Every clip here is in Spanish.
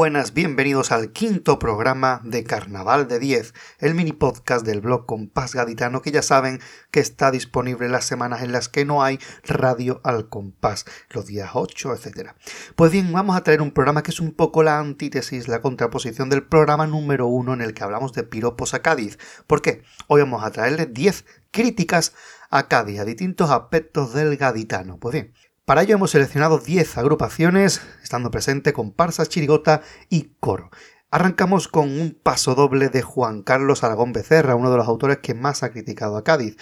Buenas, bienvenidos al quinto programa de Carnaval de 10, el mini podcast del blog Compás Gaditano que ya saben que está disponible las semanas en las que no hay radio al compás, los días 8, etc. Pues bien, vamos a traer un programa que es un poco la antítesis, la contraposición del programa número uno en el que hablamos de piropos a Cádiz. ¿Por qué? Hoy vamos a traerles 10 críticas a Cádiz, a distintos aspectos del gaditano. Pues bien, para ello hemos seleccionado 10 agrupaciones, estando presente comparsa, chirigota y coro. Arrancamos con un paso doble de Juan Carlos Aragón Becerra, uno de los autores que más ha criticado a Cádiz.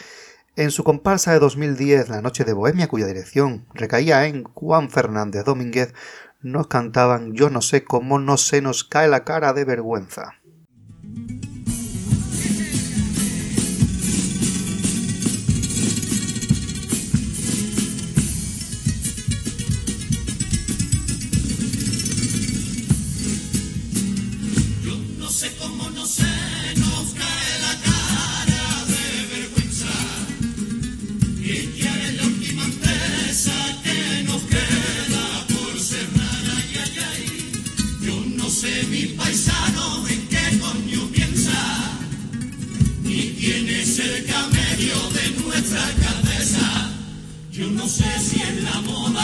En su comparsa de 2010, La Noche de Bohemia, cuya dirección recaía en Juan Fernández Domínguez, nos cantaban Yo no sé cómo no se nos cae la cara de vergüenza. Y tienes el camello de nuestra cabeza. Yo no sé si es la moda.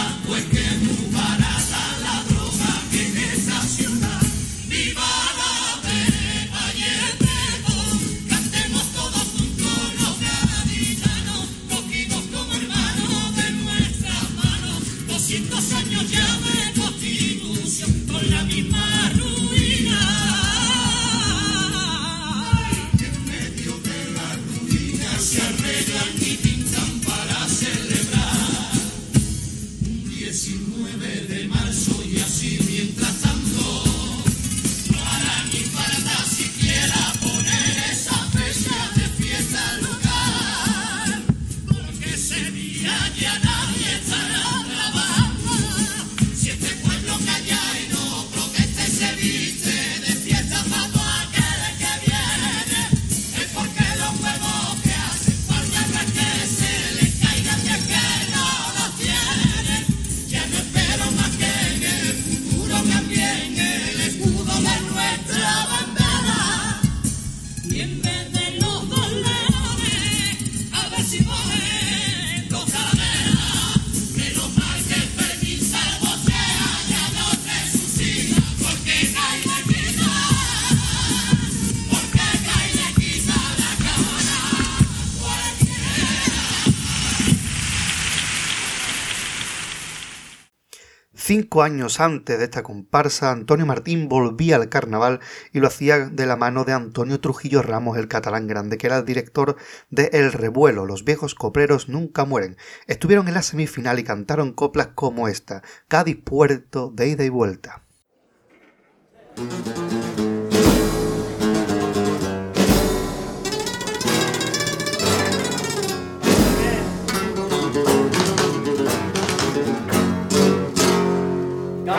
Cinco años antes de esta comparsa, Antonio Martín volvía al carnaval y lo hacía de la mano de Antonio Trujillo Ramos, el catalán grande, que era el director de El Revuelo, Los viejos copreros nunca mueren. Estuvieron en la semifinal y cantaron coplas como esta, Cádiz Puerto de ida y vuelta.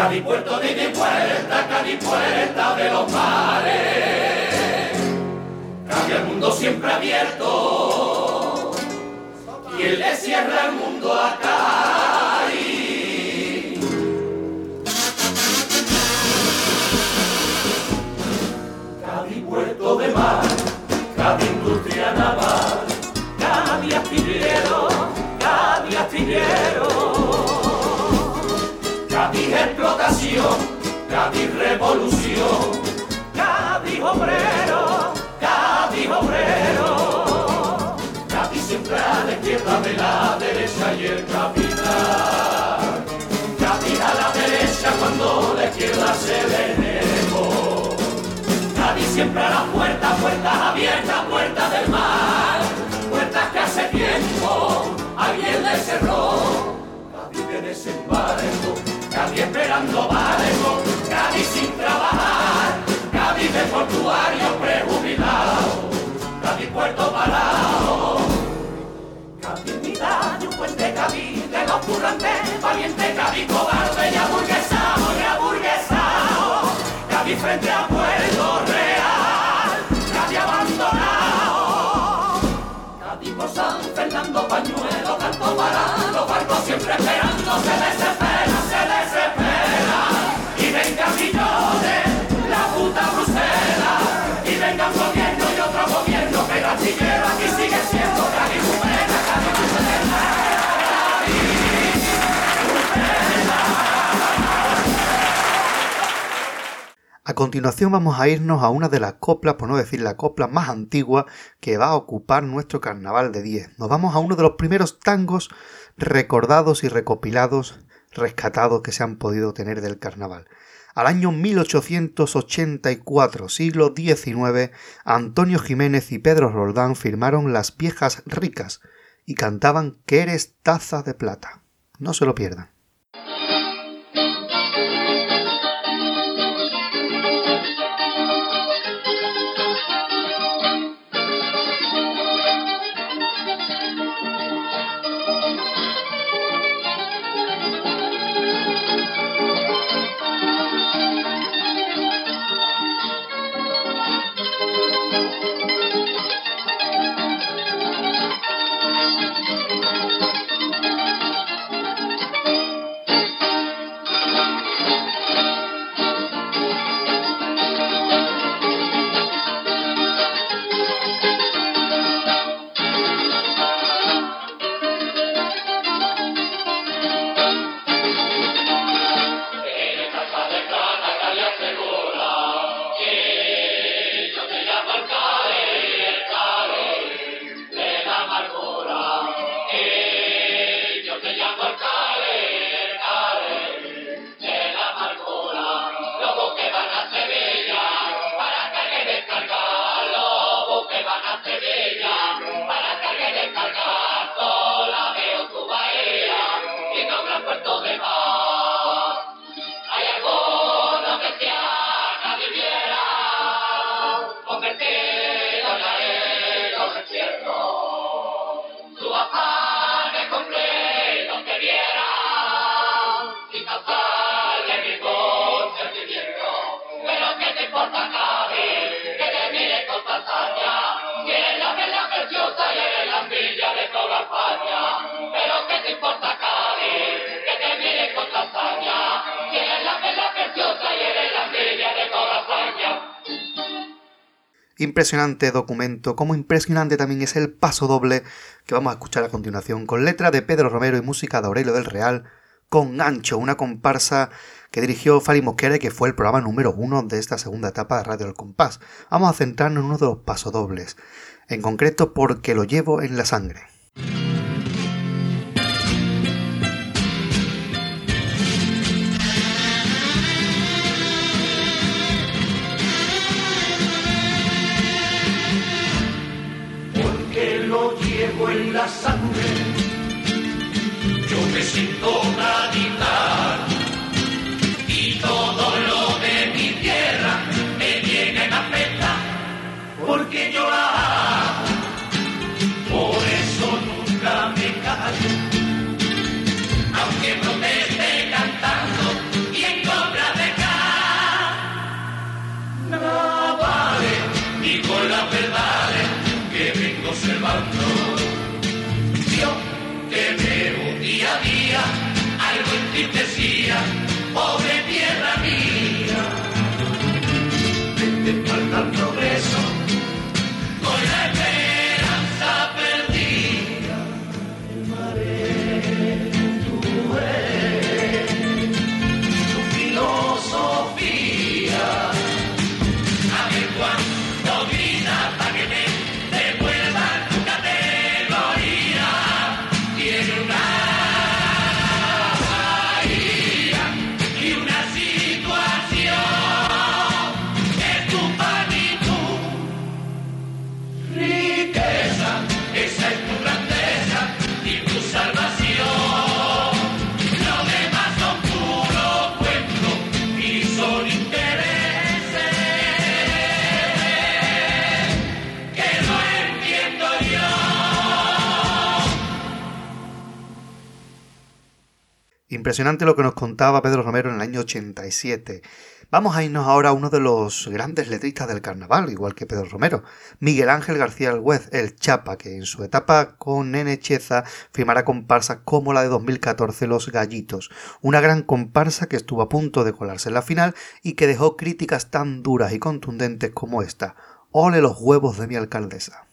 Cádiz puerto de mi puerta, Cádiz puerta de los mares. Cambia el mundo siempre abierto. ¿Quién le cierra el mundo a siempre a la puerta, puertas abiertas, puertas del mar. Puertas que hace tiempo alguien le cerró. Cádiz de desembarco Cádiz esperando barco, Cádiz sin trabajar, Cádiz de portuario prejubilado, Cádiz puerto parado. Cádiz mitad de un puente Cádiz de los currantes, valiente Cádiz cobarde y aburguesado, y aburguesado, Cádiz frente a pañuelo, canto para los barcos siempre esperando, se desespera. Continuación vamos a irnos a una de las coplas, por no decir la copla más antigua, que va a ocupar nuestro carnaval de 10. Nos vamos a uno de los primeros tangos recordados y recopilados, rescatados que se han podido tener del carnaval. Al año 1884, siglo XIX, Antonio Jiménez y Pedro Roldán firmaron Las Viejas Ricas y cantaban Que eres taza de plata. No se lo pierdan. Impresionante documento, como impresionante también es el paso doble que vamos a escuchar a continuación, con letra de Pedro Romero y música de Aurelio del Real, con Gancho, una comparsa que dirigió Fali Mosquera y que fue el programa número uno de esta segunda etapa de Radio El Compás. Vamos a centrarnos en uno de los pasodobles, en concreto porque lo llevo en la sangre. Pobre Impresionante lo que nos contaba Pedro Romero en el año 87. Vamos a irnos ahora a uno de los grandes letristas del carnaval, igual que Pedro Romero, Miguel Ángel García Algüez, el Chapa, que en su etapa con Nene Cheza firmará comparsas como la de 2014 Los Gallitos, una gran comparsa que estuvo a punto de colarse en la final y que dejó críticas tan duras y contundentes como esta. Ole los huevos de mi alcaldesa.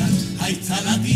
izan, aitzalati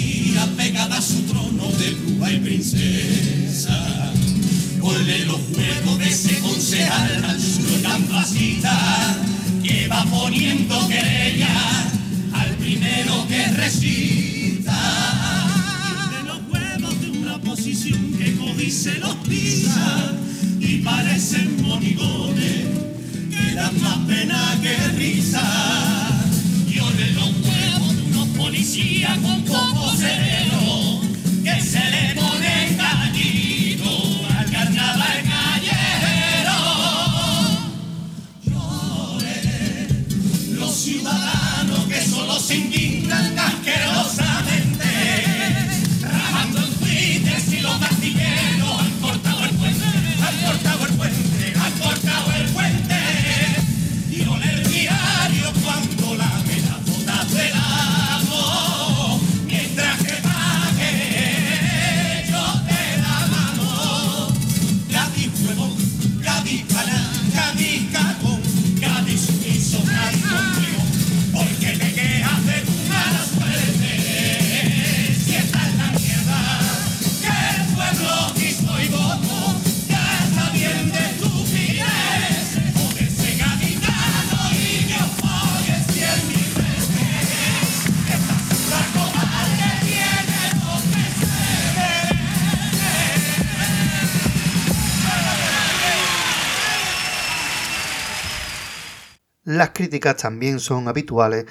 Las críticas también son habituales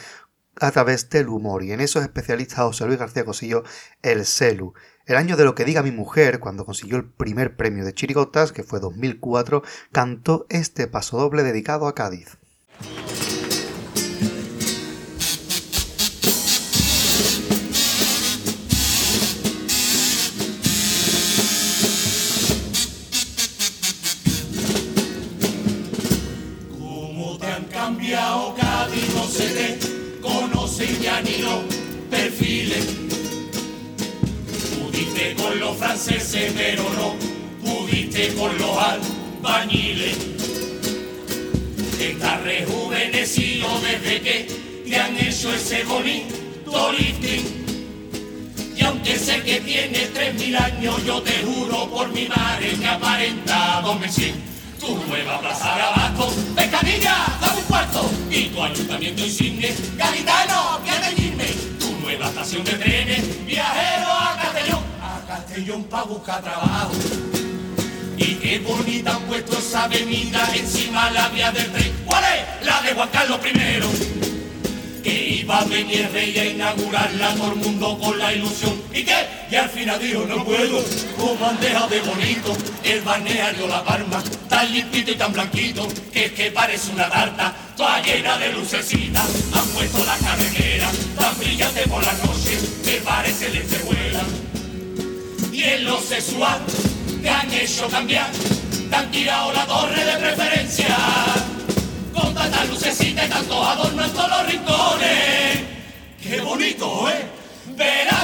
a través del humor y en eso es especialista José Luis García Cosillo, el Celu. El año de lo que diga mi mujer, cuando consiguió el primer premio de Chirigotas, que fue 2004, cantó este pasodoble dedicado a Cádiz. Perfiles. Pudiste con los franceses, pero no pudiste con los albañiles. Estás rejuvenecido desde que te han hecho ese bonito lifting. Y aunque sé que tres mil años, yo te juro por mi madre que aparenta dos mil cien. Tu nueva plaza de abasto, pescadilla, dame un cuarto. Y tu ayuntamiento insigne, gaditano, Medellínme. Tu nueva estación de trenes, viajero a Castellón. A Castellón pa' buscar trabajo. Y qué bonita han puesto esa avenida encima la vía del tren. ¿Cuál es? La de Juan Carlos I que iba a venir rey a inaugurarla todo el mundo con la ilusión. ¿Y qué? Y al final dijo, no puedo, como han dejado de bonito el balneario La Palma, tan limpito y tan blanquito, que es que parece una tarta, toda llena de lucecitas. Han puesto la carretera, tan brillante por la noche, que parece lentejuela. Y en lo sexual te han hecho cambiar, te han tirado la torre de preferencia con tantas lucecitas y tantos adornos en todos los rincones. ¡Qué bonito, eh! Verás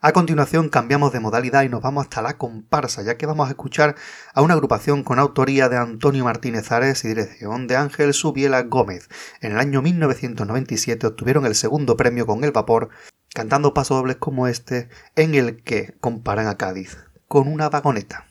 A continuación cambiamos de modalidad y nos vamos hasta la comparsa, ya que vamos a escuchar a una agrupación con autoría de Antonio Martínez Ares y dirección de Ángel Subiela Gómez. En el año 1997 obtuvieron el segundo premio con El Vapor, cantando pasodobles como este, en el que comparan a Cádiz con una vagoneta.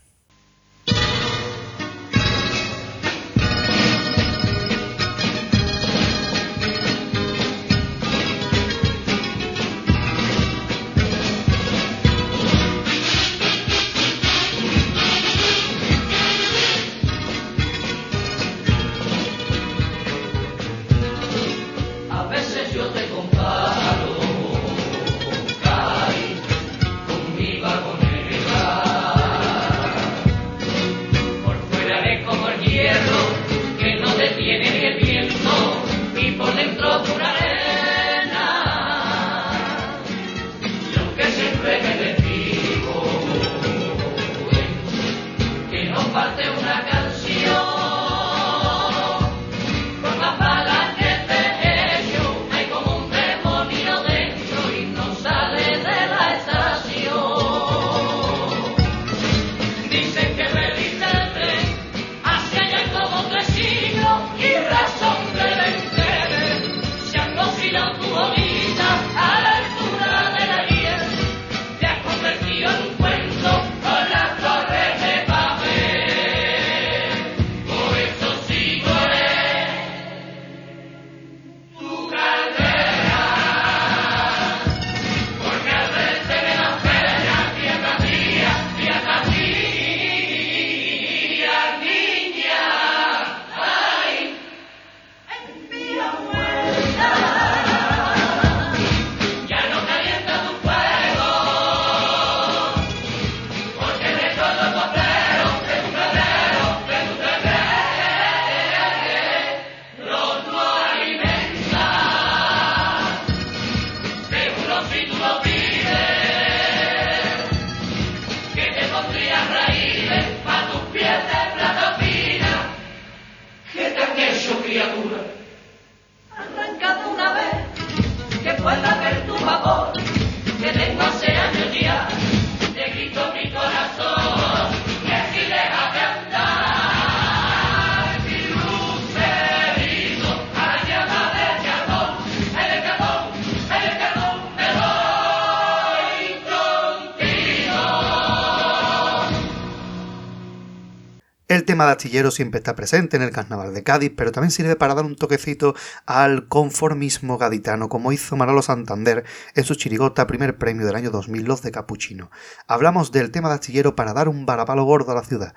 El tema de astillero siempre está presente en el carnaval de Cádiz, pero también sirve para dar un toquecito al conformismo gaditano, como hizo Manolo Santander en su chirigota primer premio del año 2002 de Capuchino. Hablamos del tema de astillero para dar un barapalo gordo a la ciudad.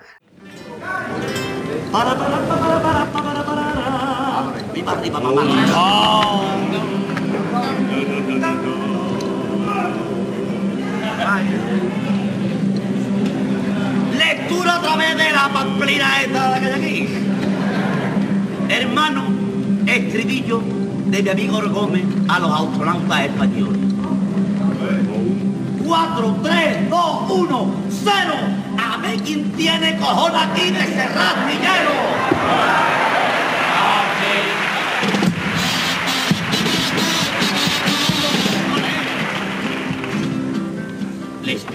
Otra vez de la pamplina esta que hay aquí. Hermano, estribillo de mi amigo Gómez a los astronautas españoles. 4, 3, 2, 1, 0. A ver quién tiene cojones aquí de cerrar dinero.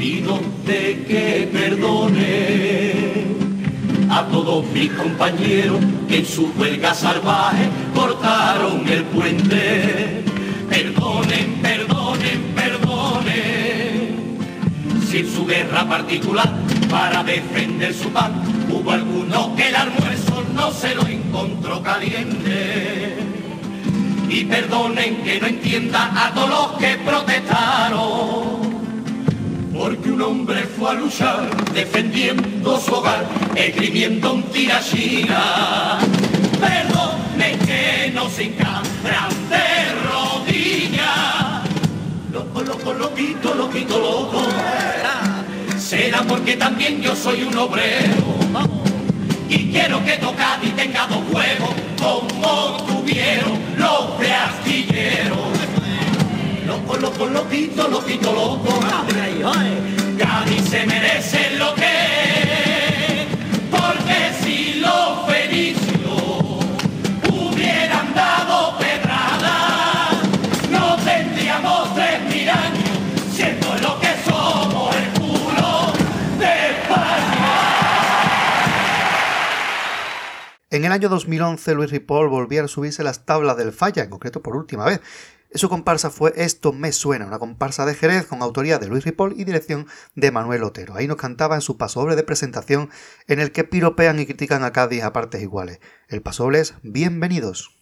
Pido de que perdone a todos mis compañeros que en su huelga salvaje cortaron el puente. Perdonen, perdonen, perdonen. Si en su guerra particular para defender su pan hubo alguno que el almuerzo no se lo encontró caliente. Y perdonen que no entienda a todos los que protestaron porque un hombre fue a luchar defendiendo su hogar, escribiendo un tirachina. Perdone que no se encabran de rodillas. Loco, loco, loquito, loquito, loco. Será porque también yo soy un obrero. Y quiero que tocad y tenga dos juegos como tuvieron los de astilleros loco, loco, loquito, loquito, loco. Cádiz se merece lo que, porque si los fenicios hubieran dado pedrada, no tendríamos tres mil años, siendo lo que somos el culo de España. En el año 2011, Luis Ripoll volvía a subirse las tablas del falla, en concreto por última vez, su comparsa fue Esto me suena, una comparsa de Jerez con autoría de Luis Ripoll y dirección de Manuel Otero. Ahí nos cantaba en su pasoble de presentación en el que piropean y critican a Cádiz a partes iguales. El pasoble es Bienvenidos.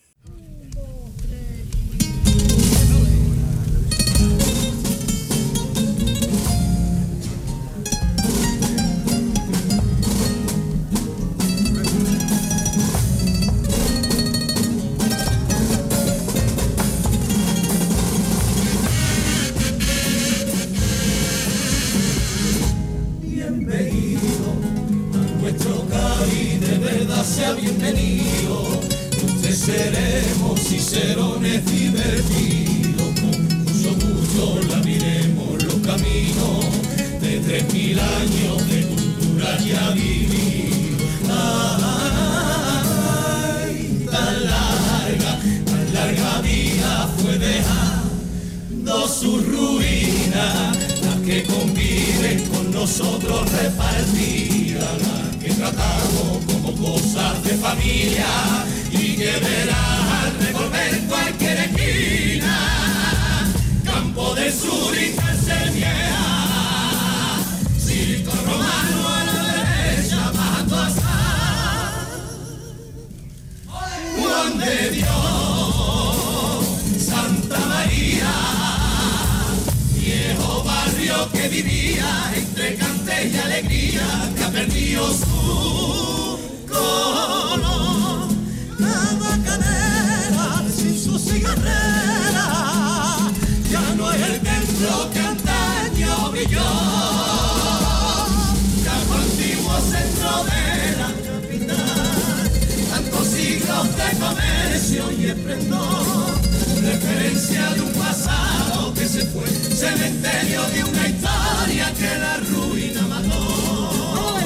su ruina, la que convive con nosotros repartida, la que tratamos como cosas de familia y que verá al revolver cualquier esquina, campo de sur y cárcel vieja, circo romano a la derecha bajando a Juan de Dios. vivía entre cante y alegría que ha perdido su color. La bacanera sin su cigarrera ya no es el templo que antaño brilló. Ya fue antiguo centro de la capital, tantos siglos de comercio y esplendor, referencia de un pasado que se fue, cementerio de una historia que la ruina mató.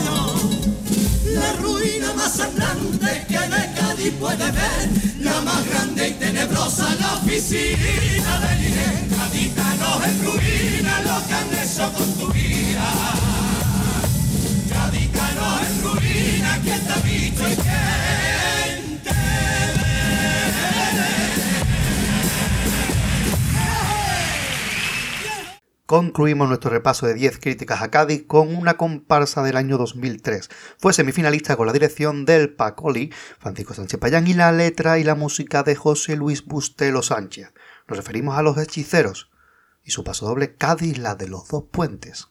La ruina más sangrante que de Cádiz puede ver, la más grande y tenebrosa, la oficina de Inés. Cádiz no es ruina, lo que han hecho con concluimos nuestro repaso de 10 críticas a Cádiz con una comparsa del año 2003. Fue semifinalista con la dirección del Pacoli, Francisco Sánchez Payán, y la letra y la música de José Luis Bustelo Sánchez. Nos referimos a Los Hechiceros y su paso doble Cádiz, la de los dos puentes.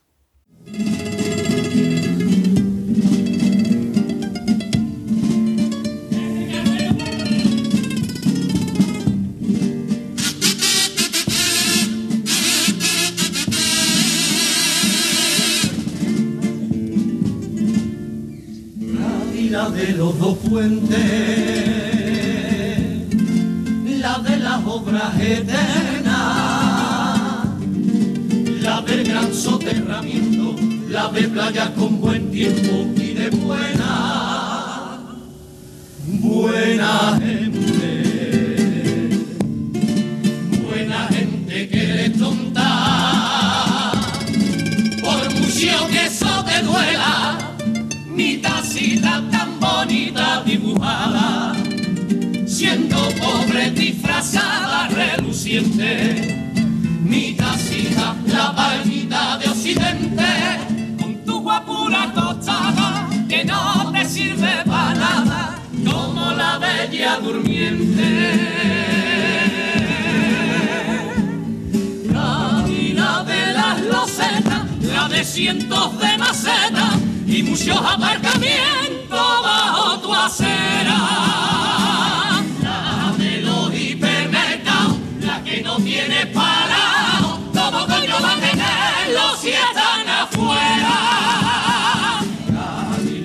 La de los dos puentes, la de las obras eternas, la del gran soterramiento, la de playas con buen tiempo y de buena, buena tacita tan bonita dibujada, siendo pobre disfrazada, reluciente. Mi tacita, la palmita de occidente, con tu guapura tostada, que no te sirve para nada, como la bella durmiente. La vida de las losetas, la de cientos de macetas y muchos aparcamientos bajo tu acera. La de los hipermercados, la que no tiene parado, ¿cómo coño va a tenerlo si están afuera?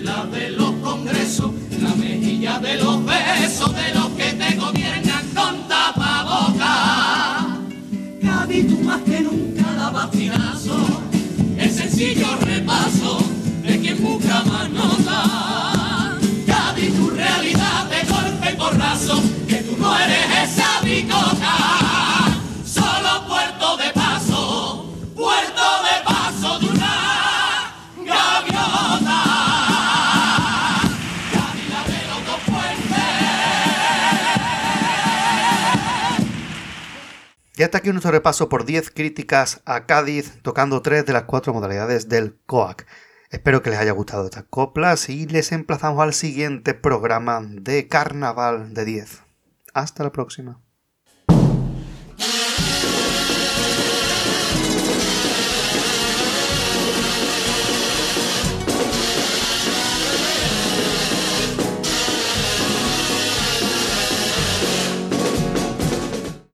La de los congresos, la mejilla de los besos de los que te gobiernan con tapaboca. Cádiz, tú más que nunca da bastinazo, el sencillo y porrazo, que tú no eres esa bicota. Solo puerto de paso, puerto de paso de una gaviota. La de los dos puentes. Y hasta aquí nuestro repaso por 10 críticas a Cádiz, tocando 3 de las 4 modalidades del COAC. Espero que les haya gustado estas coplas y les emplazamos al siguiente programa de Carnaval de 10. Hasta la próxima.